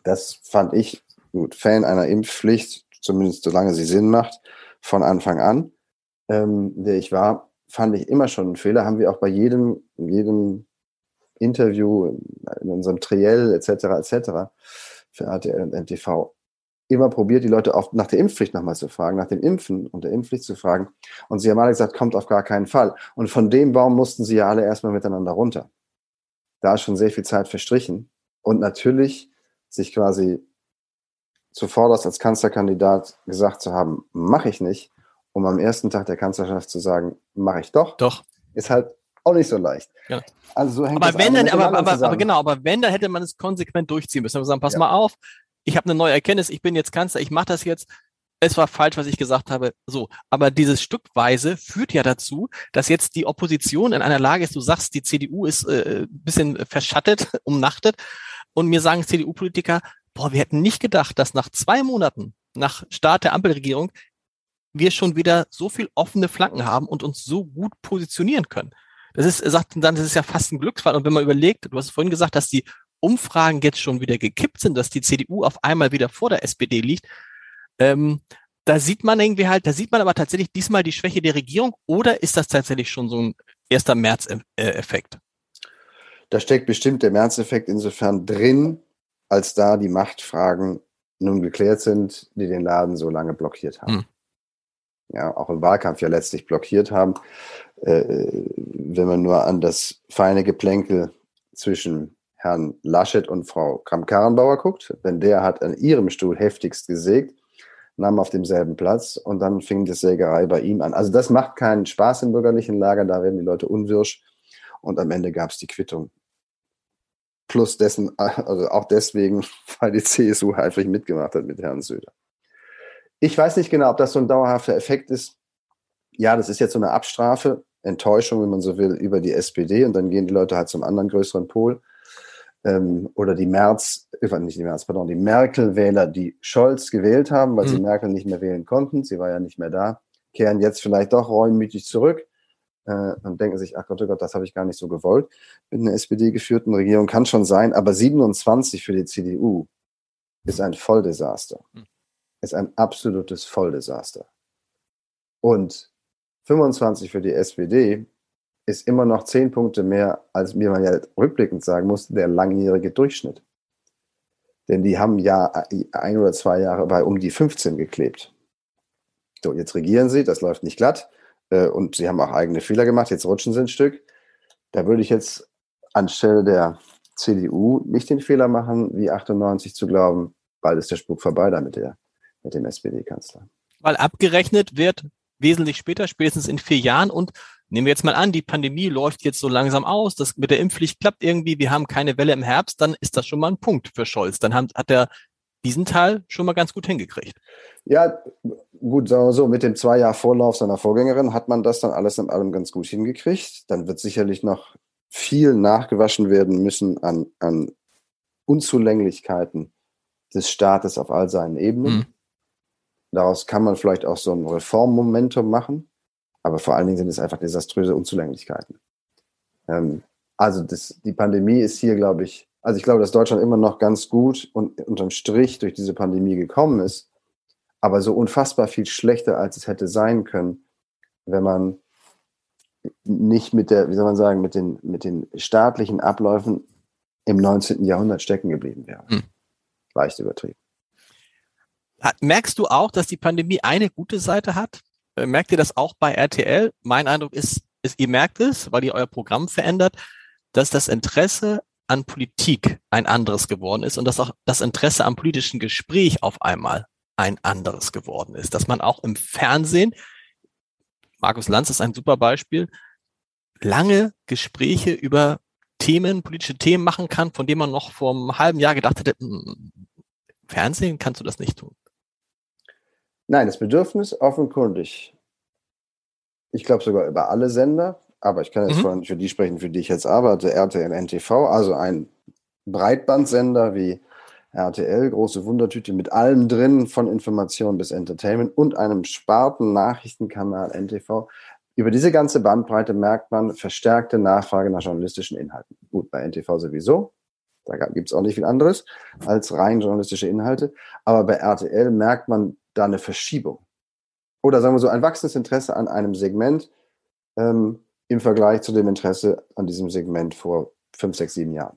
Das fand ich gut. Fan einer Impfpflicht, zumindest solange sie Sinn macht, von Anfang an, ähm, der ich war, fand ich immer schon einen Fehler. Haben wir auch bei jedem, jedem Interview in unserem Triell etc. etc. für RTL und NTV immer probiert, die Leute auch nach der Impfpflicht nochmal zu fragen, nach dem Impfen und der Impfpflicht zu fragen. Und sie haben alle gesagt, kommt auf gar keinen Fall. Und von dem Baum mussten sie ja alle erstmal miteinander runter. Da ist schon sehr viel Zeit verstrichen. Und natürlich sich quasi zuvorderst als Kanzlerkandidat gesagt zu haben, mache ich nicht, um am ersten Tag der Kanzlerschaft zu sagen, mache ich doch, doch, ist halt auch nicht so leicht. Ja. Also so hängt aber wenn dann, aber, aber, aber, genau, aber wenn, dann hätte man es konsequent durchziehen müssen. Wir sagen, pass ja. mal auf, ich habe eine neue Erkenntnis, ich bin jetzt Kanzler, ich mache das jetzt. Es war falsch, was ich gesagt habe. So, aber dieses Stückweise führt ja dazu, dass jetzt die Opposition in einer Lage ist. Du sagst, die CDU ist äh, ein bisschen verschattet, umnachtet, und mir sagen CDU-Politiker, boah, wir hätten nicht gedacht, dass nach zwei Monaten nach Start der Ampelregierung wir schon wieder so viel offene Flanken haben und uns so gut positionieren können. Das ist, sagt dann, das ist ja fast ein Glücksfall. Und wenn man überlegt, du hast vorhin gesagt, dass die Umfragen jetzt schon wieder gekippt sind, dass die CDU auf einmal wieder vor der SPD liegt, ähm, da sieht man irgendwie halt, da sieht man aber tatsächlich diesmal die Schwäche der Regierung oder ist das tatsächlich schon so ein erster März-Effekt? Da steckt bestimmt der März-Effekt insofern drin, als da die Machtfragen nun geklärt sind, die den Laden so lange blockiert haben. Hm. Ja, auch im Wahlkampf ja letztlich blockiert haben. Äh, wenn man nur an das feine Geplänkel zwischen Herrn Laschet und Frau Kramp-Karrenbauer guckt, denn der hat an ihrem Stuhl heftigst gesägt, nahm auf demselben Platz und dann fing die Sägerei bei ihm an. Also das macht keinen Spaß im bürgerlichen Lager, da werden die Leute unwirsch und am Ende gab es die Quittung. Plus dessen, also auch deswegen, weil die CSU eifrig mitgemacht hat mit Herrn Söder. Ich weiß nicht genau, ob das so ein dauerhafter Effekt ist. Ja, das ist jetzt so eine Abstrafe, Enttäuschung, wenn man so will, über die SPD und dann gehen die Leute halt zum anderen größeren Pol. Ähm, oder die Merz, äh, nicht die Merz, pardon, die Merkel-Wähler, die Scholz gewählt haben, weil mhm. sie Merkel nicht mehr wählen konnten, sie war ja nicht mehr da, kehren jetzt vielleicht doch reumütig zurück äh, und denken sich, ach Gott, oh Gott, das habe ich gar nicht so gewollt. Mit einer SPD-geführten Regierung kann schon sein, aber 27 für die CDU ist ein Volldesaster. Hm. Ist ein absolutes Volldesaster. Und 25 für die SPD ist immer noch 10 Punkte mehr, als mir man ja rückblickend sagen muss, der langjährige Durchschnitt. Denn die haben ja ein oder zwei Jahre bei um die 15 geklebt. So, jetzt regieren sie, das läuft nicht glatt. Äh, und sie haben auch eigene Fehler gemacht, jetzt rutschen sie ein Stück. Da würde ich jetzt anstelle der CDU nicht den Fehler machen, wie 98 zu glauben, bald ist der Spuk vorbei da mit, der, mit dem SPD-Kanzler. Weil abgerechnet wird wesentlich später, spätestens in vier Jahren und nehmen wir jetzt mal an, die Pandemie läuft jetzt so langsam aus, das mit der Impfpflicht klappt irgendwie, wir haben keine Welle im Herbst, dann ist das schon mal ein Punkt für Scholz. Dann hat, hat er diesen Teil schon mal ganz gut hingekriegt. Ja, gut, sagen wir so, mit dem zwei Jahr Vorlauf seiner Vorgängerin hat man das dann alles in allem ganz gut hingekriegt. Dann wird sicherlich noch viel nachgewaschen werden müssen an, an Unzulänglichkeiten des Staates auf all seinen Ebenen. Mhm. Daraus kann man vielleicht auch so ein Reformmomentum machen, aber vor allen Dingen sind es einfach desaströse Unzulänglichkeiten. Ähm, also das, die Pandemie ist hier, glaube ich, also ich glaube, dass Deutschland immer noch ganz gut und unterm Strich durch diese Pandemie gekommen ist aber so unfassbar viel schlechter, als es hätte sein können, wenn man nicht mit der, wie soll man sagen, mit den, mit den staatlichen Abläufen im 19. Jahrhundert stecken geblieben wäre. Hm. Leicht übertrieben. Merkst du auch, dass die Pandemie eine gute Seite hat? Äh, merkt ihr das auch bei RTL? Mein Eindruck ist, ist, ihr merkt es, weil ihr euer Programm verändert, dass das Interesse an Politik ein anderes geworden ist und dass auch das Interesse am politischen Gespräch auf einmal ein anderes geworden ist. Dass man auch im Fernsehen, Markus Lanz ist ein super Beispiel, lange Gespräche über Themen, politische Themen machen kann, von denen man noch vor einem halben Jahr gedacht hätte, hm, Fernsehen kannst du das nicht tun. Nein, das Bedürfnis offenkundig. Ich glaube sogar über alle Sender, aber ich kann jetzt mhm. für die sprechen, für die ich jetzt arbeite, RTL NTV, also ein Breitbandsender wie RTL, große Wundertüte mit allem drin, von Information bis Entertainment und einem Sparten-Nachrichtenkanal NTV. Über diese ganze Bandbreite merkt man verstärkte Nachfrage nach journalistischen Inhalten. Gut, bei NTV sowieso. Da gibt es auch nicht viel anderes als rein journalistische Inhalte. Aber bei RTL merkt man da eine Verschiebung. Oder sagen wir so, ein wachsendes Interesse an einem Segment ähm, im Vergleich zu dem Interesse an diesem Segment vor fünf, sechs, sieben Jahren.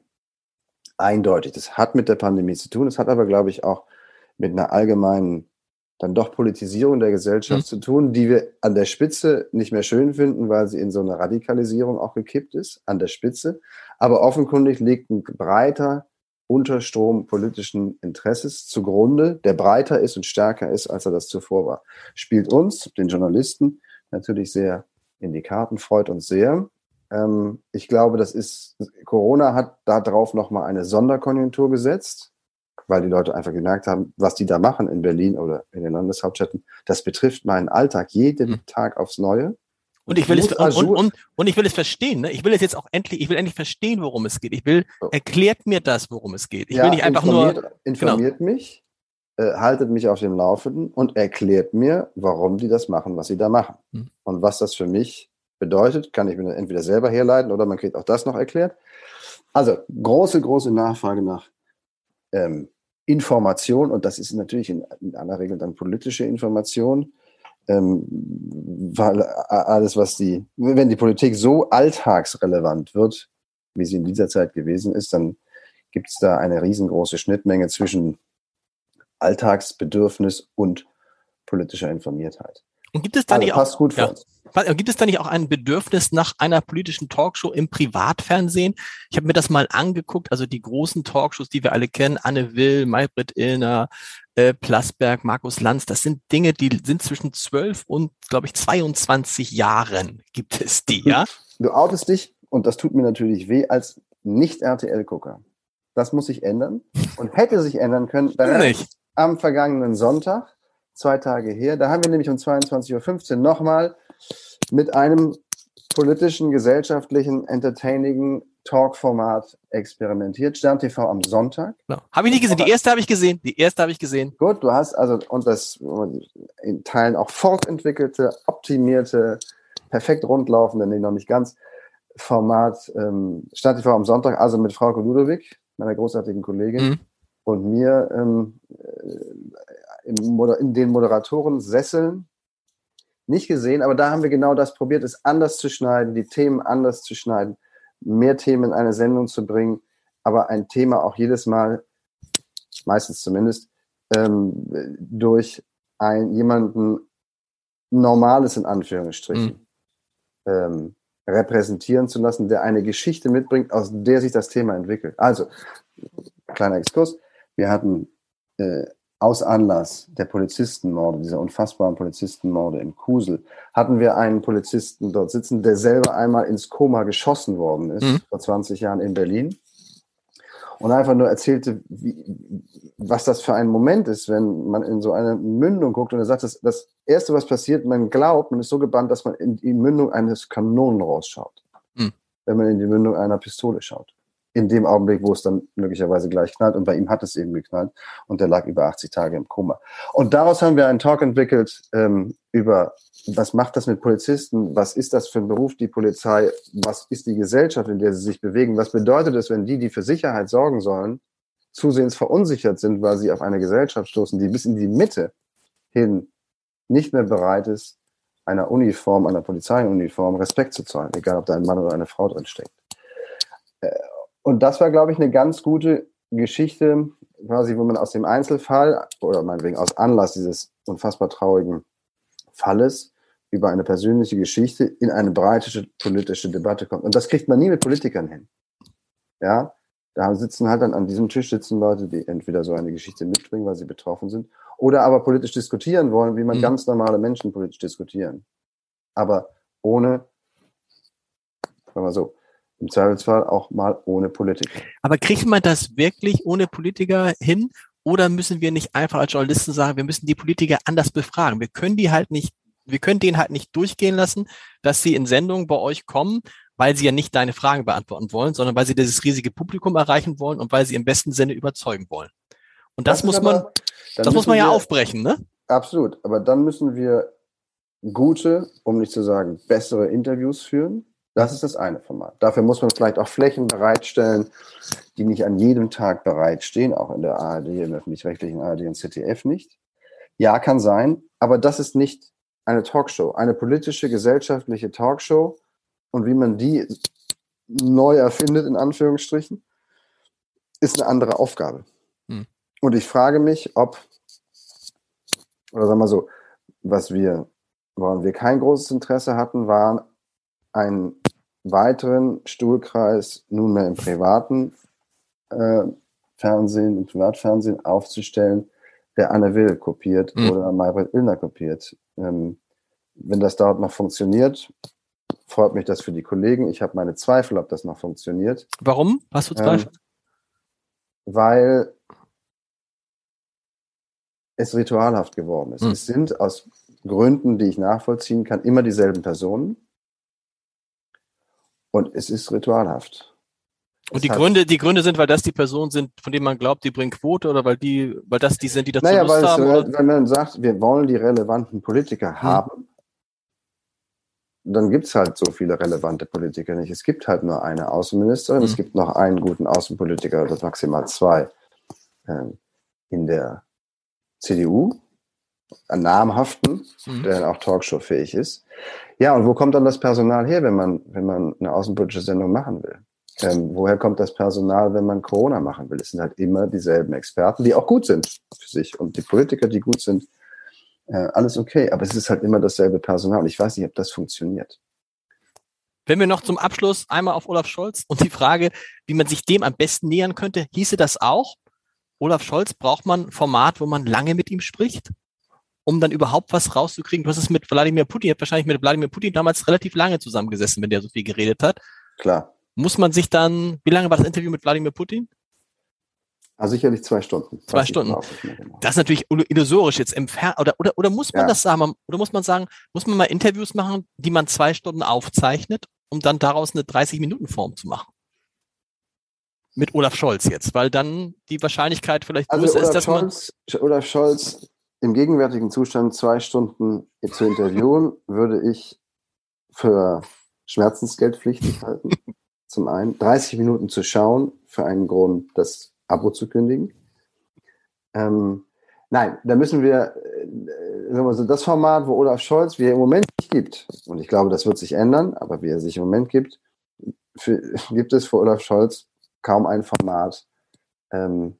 Eindeutig. Das hat mit der Pandemie zu tun. Es hat aber, glaube ich, auch mit einer allgemeinen, dann doch Politisierung der Gesellschaft mhm. zu tun, die wir an der Spitze nicht mehr schön finden, weil sie in so eine Radikalisierung auch gekippt ist, an der Spitze. Aber offenkundig liegt ein breiter Unterstrom politischen Interesses zugrunde, der breiter ist und stärker ist, als er das zuvor war. Spielt uns, den Journalisten, natürlich sehr in die Karten, freut uns sehr. Ähm, ich glaube, das ist, Corona hat darauf nochmal eine Sonderkonjunktur gesetzt, weil die Leute einfach gemerkt haben, was die da machen in Berlin oder in den Landeshauptstädten, das betrifft meinen Alltag jeden mhm. Tag aufs Neue. Und ich will es und, und, und, ich will es verstehen. Ne? Ich will es jetzt auch endlich. Ich will endlich verstehen, worum es geht. Ich will erklärt mir das, worum es geht. Ich ja, will nicht einfach informiert, nur informiert genau. mich, äh, haltet mich auf dem Laufenden und erklärt mir, warum die das machen, was sie da machen hm. und was das für mich bedeutet. Kann ich mir entweder selber herleiten oder man kriegt auch das noch erklärt. Also große, große Nachfrage nach ähm, Information und das ist natürlich in, in aller Regel dann politische Information ähm, weil alles, was die, wenn die Politik so alltagsrelevant wird, wie sie in dieser Zeit gewesen ist, dann gibt es da eine riesengroße Schnittmenge zwischen Alltagsbedürfnis und politischer Informiertheit. Und gibt es da also nicht passt auch, gut für ja. uns. Gibt es da nicht auch ein Bedürfnis nach einer politischen Talkshow im Privatfernsehen? Ich habe mir das mal angeguckt, also die großen Talkshows, die wir alle kennen, Anne Will, Maybrit Illner, äh, Plasberg, Markus Lanz, das sind Dinge, die sind zwischen 12 und, glaube ich, 22 Jahren gibt es die, ja? Du outest dich, und das tut mir natürlich weh, als Nicht-RTL-Gucker. Das muss sich ändern und hätte sich ändern können. Nicht. Am vergangenen Sonntag, zwei Tage her, da haben wir nämlich um 22.15 Uhr nochmal mit einem politischen, gesellschaftlichen, entertaining Talk-Format experimentiert. Stern TV am Sonntag. No. Habe ich nicht gesehen. Die erste habe ich gesehen. Die erste habe ich gesehen. Gut, du hast also und das in Teilen auch fortentwickelte, optimierte, perfekt rundlaufende, nee, noch nicht ganz, Format ähm, Stern TV am Sonntag, also mit Frau Ludowig, meiner großartigen Kollegin, mhm. Und mir ähm, äh, in den Moderatoren Sesseln nicht gesehen, aber da haben wir genau das probiert, es anders zu schneiden, die Themen anders zu schneiden, mehr Themen in eine Sendung zu bringen, aber ein Thema auch jedes Mal, meistens zumindest, ähm, durch ein, jemanden Normales in Anführungsstrichen mhm. ähm, repräsentieren zu lassen, der eine Geschichte mitbringt, aus der sich das Thema entwickelt. Also, kleiner Exkurs. Wir hatten äh, aus Anlass der Polizistenmorde, dieser unfassbaren Polizistenmorde im Kusel, hatten wir einen Polizisten dort sitzen, der selber einmal ins Koma geschossen worden ist, mhm. vor 20 Jahren in Berlin. Und einfach nur erzählte, wie, was das für ein Moment ist, wenn man in so eine Mündung guckt und er sagt, das, das Erste, was passiert, man glaubt, man ist so gebannt, dass man in die Mündung eines Kanonenrohrs schaut, mhm. wenn man in die Mündung einer Pistole schaut in dem Augenblick, wo es dann möglicherweise gleich knallt. Und bei ihm hat es eben geknallt und der lag über 80 Tage im Koma. Und daraus haben wir einen Talk entwickelt ähm, über, was macht das mit Polizisten? Was ist das für ein Beruf, die Polizei? Was ist die Gesellschaft, in der sie sich bewegen? Was bedeutet es, wenn die, die für Sicherheit sorgen sollen, zusehends verunsichert sind, weil sie auf eine Gesellschaft stoßen, die bis in die Mitte hin nicht mehr bereit ist, einer Uniform, einer Polizeiuniform Respekt zu zahlen, egal ob da ein Mann oder eine Frau drin steckt. Und das war, glaube ich, eine ganz gute Geschichte, quasi, wo man aus dem Einzelfall oder meinetwegen aus Anlass dieses unfassbar traurigen Falles über eine persönliche Geschichte in eine breite politische Debatte kommt. Und das kriegt man nie mit Politikern hin. Ja, da sitzen halt dann an diesem Tisch sitzen Leute, die entweder so eine Geschichte mitbringen, weil sie betroffen sind, oder aber politisch diskutieren wollen, wie man mhm. ganz normale Menschen politisch diskutieren. Aber ohne, sagen wir mal so, im Zweifelsfall auch mal ohne Politiker. Aber kriegt man das wirklich ohne Politiker hin? Oder müssen wir nicht einfach als Journalisten sagen, wir müssen die Politiker anders befragen? Wir können die halt nicht, wir können denen halt nicht durchgehen lassen, dass sie in Sendungen bei euch kommen, weil sie ja nicht deine Fragen beantworten wollen, sondern weil sie dieses riesige Publikum erreichen wollen und weil sie im besten Sinne überzeugen wollen. Und das, das muss man, das muss man ja wir, aufbrechen, ne? Absolut. Aber dann müssen wir gute, um nicht zu sagen bessere Interviews führen das ist das eine Format. Dafür muss man vielleicht auch Flächen bereitstellen, die nicht an jedem Tag bereitstehen, auch in der ARD, im öffentlich-rechtlichen ARD und ZDF nicht. Ja, kann sein, aber das ist nicht eine Talkshow, eine politische, gesellschaftliche Talkshow. Und wie man die neu erfindet, in Anführungsstrichen, ist eine andere Aufgabe. Hm. Und ich frage mich, ob, oder sagen wir so, was wir, woran wir kein großes Interesse hatten, waren einen weiteren Stuhlkreis nunmehr im privaten äh, Fernsehen, im Privatfernsehen aufzustellen, der Anne Will kopiert mhm. oder Maybrit Illner kopiert. Ähm, wenn das dort noch funktioniert, freut mich das für die Kollegen. Ich habe meine Zweifel, ob das noch funktioniert. Warum hast du ähm, Zweifel? Ähm, weil es ritualhaft geworden ist. Mhm. Es sind aus Gründen, die ich nachvollziehen kann, immer dieselben Personen. Und es ist ritualhaft. Und die Gründe, die Gründe sind, weil das die Personen sind, von denen man glaubt, die bringen Quote oder weil die, weil das die sind, die dazu naja, Lust weil haben? Es, wenn man sagt, wir wollen die relevanten Politiker hm. haben, dann gibt es halt so viele relevante Politiker nicht. Es gibt halt nur eine Außenministerin, hm. es gibt noch einen guten Außenpolitiker oder maximal zwei ähm, in der CDU, namhaften, hm. der auch Talkshow-fähig ist. Ja, und wo kommt dann das Personal her, wenn man, wenn man eine außenpolitische Sendung machen will? Ähm, woher kommt das Personal, wenn man Corona machen will? Es sind halt immer dieselben Experten, die auch gut sind für sich und die Politiker, die gut sind. Äh, alles okay, aber es ist halt immer dasselbe Personal. Und ich weiß nicht, ob das funktioniert. Wenn wir noch zum Abschluss einmal auf Olaf Scholz und die Frage, wie man sich dem am besten nähern könnte, hieße das auch, Olaf Scholz braucht man ein Format, wo man lange mit ihm spricht, um dann überhaupt was rauszukriegen. Du hast es mit Wladimir Putin, habt wahrscheinlich mit Wladimir Putin damals relativ lange zusammengesessen, wenn der so viel geredet hat. Klar. Muss man sich dann, wie lange war das Interview mit Wladimir Putin? Also sicherlich zwei Stunden. Zwei Stunden. Genau. Das ist natürlich illusorisch jetzt im Fer oder, oder, oder muss man ja. das sagen? Oder muss man sagen, muss man mal Interviews machen, die man zwei Stunden aufzeichnet, um dann daraus eine 30-Minuten-Form zu machen? Mit Olaf Scholz jetzt, weil dann die Wahrscheinlichkeit vielleicht also größer Olaf ist, dass Scholz, man. Olaf Scholz im gegenwärtigen Zustand zwei Stunden zu interviewen, würde ich für schmerzensgeldpflichtig halten. zum einen, 30 Minuten zu schauen für einen Grund, das Abo zu kündigen. Ähm, nein, da müssen wir, äh, sagen wir so, das Format, wo Olaf Scholz, wie er im Moment nicht gibt, und ich glaube, das wird sich ändern, aber wie er sich im Moment gibt, für, gibt es für Olaf Scholz kaum ein Format, ähm,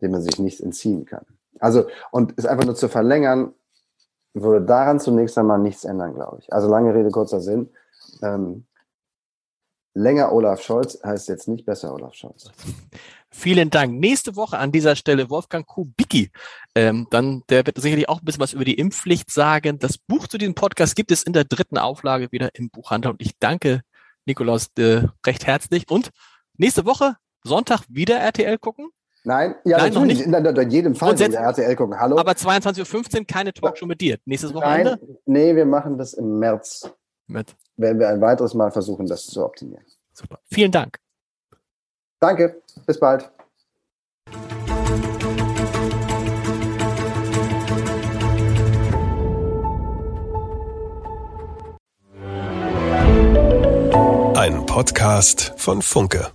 dem man sich nicht entziehen kann. Also, und es einfach nur zu verlängern, würde daran zunächst einmal nichts ändern, glaube ich. Also lange Rede, kurzer Sinn. Ähm, Länger Olaf Scholz heißt jetzt nicht besser Olaf Scholz. Vielen Dank. Nächste Woche an dieser Stelle Wolfgang Kubicki. Ähm, dann, der wird sicherlich auch ein bisschen was über die Impfpflicht sagen. Das Buch zu diesem Podcast gibt es in der dritten Auflage wieder im Buchhandel. Und ich danke Nikolaus äh, recht herzlich. Und nächste Woche, Sonntag, wieder RTL gucken. Nein, ja, Nein, natürlich. Noch nicht. In, in jedem Fall wieder RTL gucken. Hallo. Aber 22.15 Uhr keine Talkshow mit dir. Nächstes Wochenende? Nein, nee, wir machen das im März mit. Werden wir ein weiteres Mal versuchen, das zu optimieren. Super. Vielen Dank. Danke. Bis bald. Ein Podcast von Funke.